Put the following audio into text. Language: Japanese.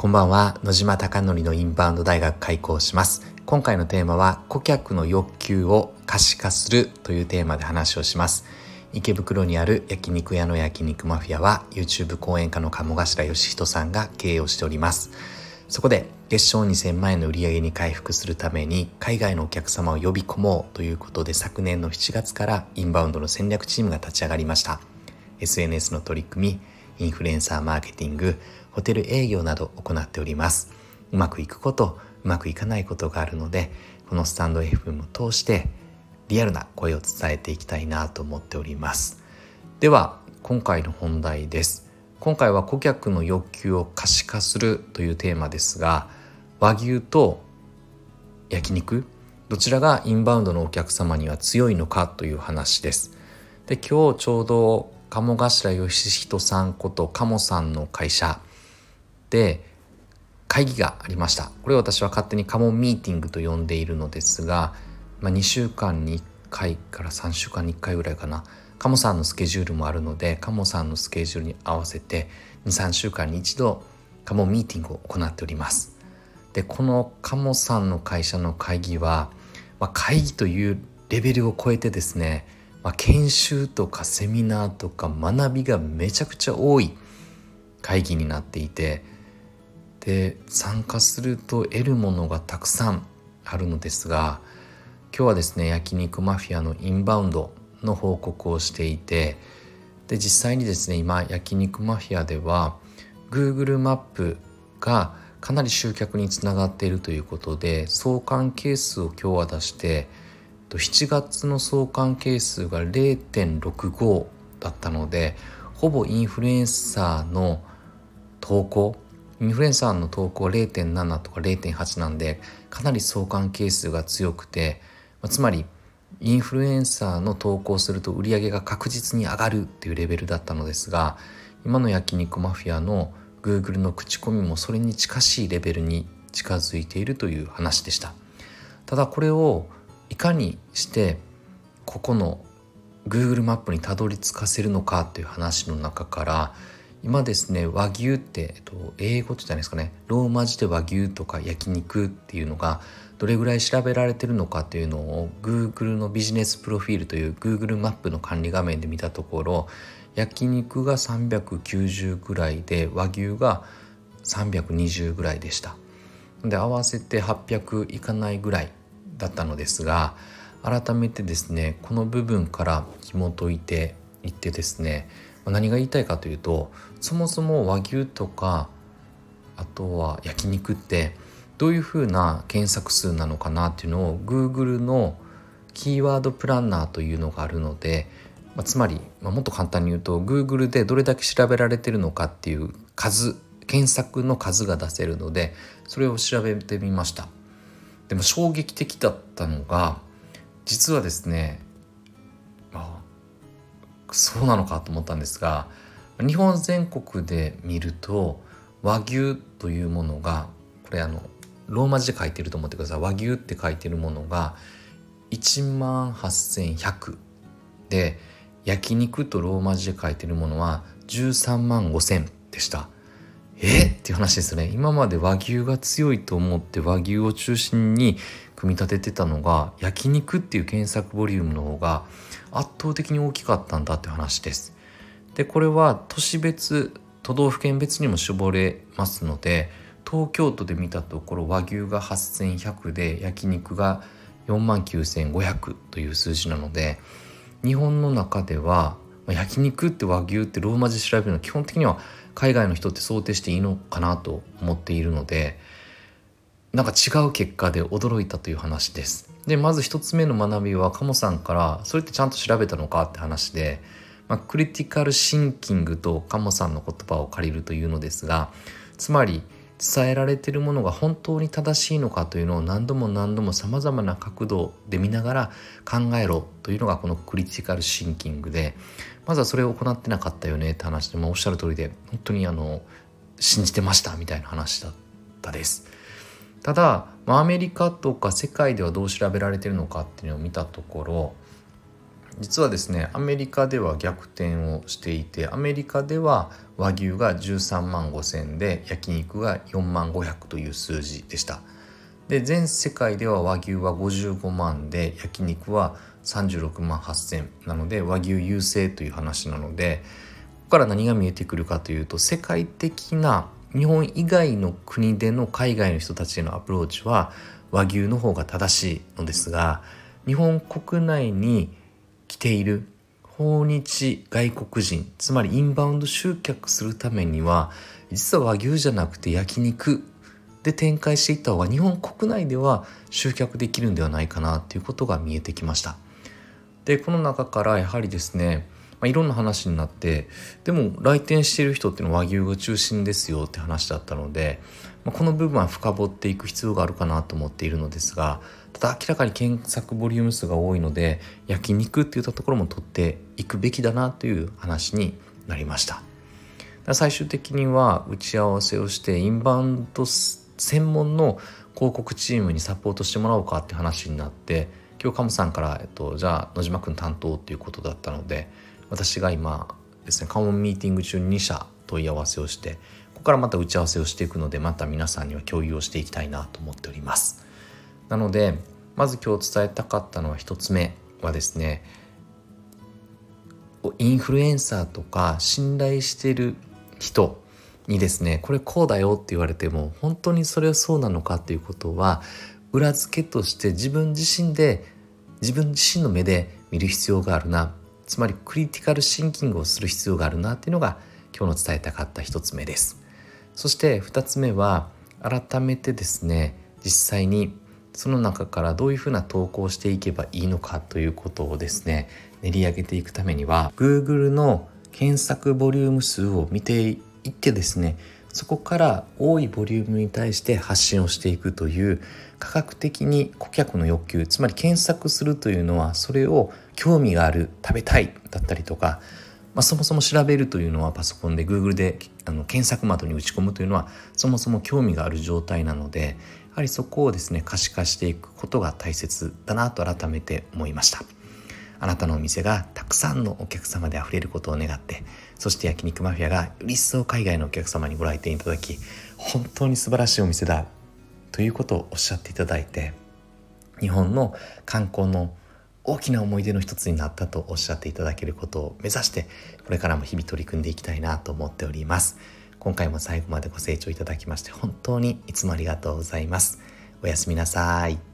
こんばんは。野島貴則のインバウンド大学開講します。今回のテーマは顧客の欲求を可視化するというテーマで話をします。池袋にある焼肉屋の焼肉マフィアは YouTube 講演家の鴨頭義人さんが経営をしております。そこで月賞2000万円の売り上げに回復するために海外のお客様を呼び込もうということで昨年の7月からインバウンドの戦略チームが立ち上がりました。SNS の取り組みインフルエンサーマーケティングホテル営業など行っております。うまくいくことうまくいかないことがあるのでこのスタンド FM を通してリアルな声を伝えていきたいなと思っております。では今回の本題です。今回は顧客の欲求を可視化するというテーマですが和牛と焼肉どちらがインバウンドのお客様には強いのかという話です。で今日ちょうど鴨頭義人さんこと鴨さんの会社で会議がありました。これを私は勝手にカモンミーティングと呼んでいるのですが、まあ、2週間に1回から3週間に1回ぐらいかな。カモさんのスケジュールもあるのでカモさんのスケジュールに合わせて23週間に一度カモミーティングを行っております。でこのカモさんの会社の会議は、まあ、会議というレベルを超えてですね、まあ、研修とかセミナーとか学びがめちゃくちゃ多い会議になっていてで参加すると得るものがたくさんあるのですが今日はですね焼肉マフィアのインバウンドの報告をしていてで実際にですね今焼肉マフィアでは Google マップがかなり集客につながっているということで相関係数を今日は出して7月の相関係数が0.65だったのでほぼインフルエンサーの投稿インフルエンサーの投稿0.7とか0.8なんでかなり相関係数が強くて、つまりインフルエンサーの投稿すると売り上げが確実に上がるっていうレベルだったのですが今の焼肉マフィアの Google の口コミもそれに近しいレベルに近づいているという話でした。ただこれをいかにしてここの Google マップにたどり着かせるのかという話の中から今ですね和牛って、えっと、英語って言ったんですかね。ローマ字で和牛とか焼肉っていうのがどれぐらい調べられてるのかというのを Google のビジネスプロフィールという Google マップの管理画面で見たところ焼肉が390ぐらいで和牛が320ぐらいでした。で合わせて800いかないぐらいだったのですが改めてですねこの部分から紐解いていってですね何が言いたいかというとそもそも和牛とかあとは焼肉ってどういうふうな検索数なのかなっていうのを Google のキーワードプランナーというのがあるので、まあ、つまり、まあ、もっと簡単に言うと Google でどれだけ調べられてるのかっていう数検索の数が出せるのでそれを調べてみました。でも衝撃的だったのが実はですねそうなのかと思ったんですが日本全国で見ると和牛というものがこれあのローマ字で書いてると思ってください。和牛って書いてるものが1万8100で焼肉とローマ字で書いてるものは13万5000でした。え？っていう話ですね。今まで和牛が強いと思って和牛を中心に組み立ててたのが焼肉っていう検索ボリュームの方が圧倒的に大きかったんだって話です。でこれは都市別都道府県別にも絞れますので東京都で見たところ和牛が8100で焼肉が4万9500という数字なので日本の中では焼肉って和牛ってローマ字調べるのは基本的には海外の人って想定していいのかなと思っているのでなんか違う結果で驚いたという話です。でまず1つ目の学びは鴨さんからそれってちゃんと調べたのかって話で、まあ、クリティカルシンキングと鴨さんの言葉を借りるというのですがつまり伝えられてるものが本当に正しいのかというのを何度も何度もさまざまな角度で見ながら考えろというのがこのクリティカルシンキングでまずはそれを行ってなかったよねって話で、まあ、おっしゃる通りで本当にあの信じてましたみたいな話だったです。ただ、まあ、アメリカとか世界ではどう調べられてるのかっていうのを見たところ実はですねアメリカでは逆転をしていてアメリカでは和牛が13万5千で焼肉が4万500という数字でした。で全世界では和牛は55万で焼肉は36万8,000なので和牛優勢という話なのでここから何が見えてくるかというと世界的な日本以外の国での海外の人たちへのアプローチは和牛の方が正しいのですが日本国内に来ている訪日外国人つまりインバウンド集客するためには実は和牛じゃなくて焼肉で展開していった方が日本国内では集客できるんではないかなということが見えてきました。でこの中からやはりですねまあ、いろんな話になってでも来店してる人っていうのは和牛が中心ですよって話だったので、まあ、この部分は深掘っていく必要があるかなと思っているのですがただ明らかに検索ボリューム数が多いので焼肉っていったところも取っていくべきだなという話になりました。最終的には打ち合わせをしてインバウンド専門の広告チームにサポートしてもらおうかって話になって今日カムさんから、えっと、じゃあ野島君担当っていうことだったので私が今ですねカモンミーティング中に2社問い合わせをしてここからまた打ち合わせをしていくのでまた皆さんには共有をしていきたいなと思っております。なのでまず今日伝えたかったのは1つ目はですねインフルエンサーとか信頼してる人にですねこれこうだよって言われても本当にそれはそうなのかっていうことは裏付けとして自分自身で自分自身の目で見る必要があるな。つまりクリティカルシンキングをする必要があるなっていうのが今日の伝えたかった1つ目です。そして2つ目は改めてですね実際にその中からどういうふうな投稿をしていけばいいのかということをですね練り上げていくためには Google の検索ボリューム数を見ていってですねそこから多いボリュームに対して発信をしていくという価格的に顧客の欲求つまり検索するというのはそれを興味がある食べたいだったりとか、まあ、そもそも調べるというのはパソコンで Google であの検索窓に打ち込むというのはそもそも興味がある状態なのでやはりそこをですね可視化していくことが大切だなと改めて思いました。あなたのお店がたくさんのお客様であふれることを願ってそして焼肉マフィアがより一層海外のお客様にご来店いただき本当に素晴らしいお店だということをおっしゃっていただいて日本の観光の大きな思い出の一つになったとおっしゃっていただけることを目指してこれからも日々取り組んでいきたいなと思っております。今回も最後までご清聴いただきまして本当にいつもありがとうございます。おやすみなさい。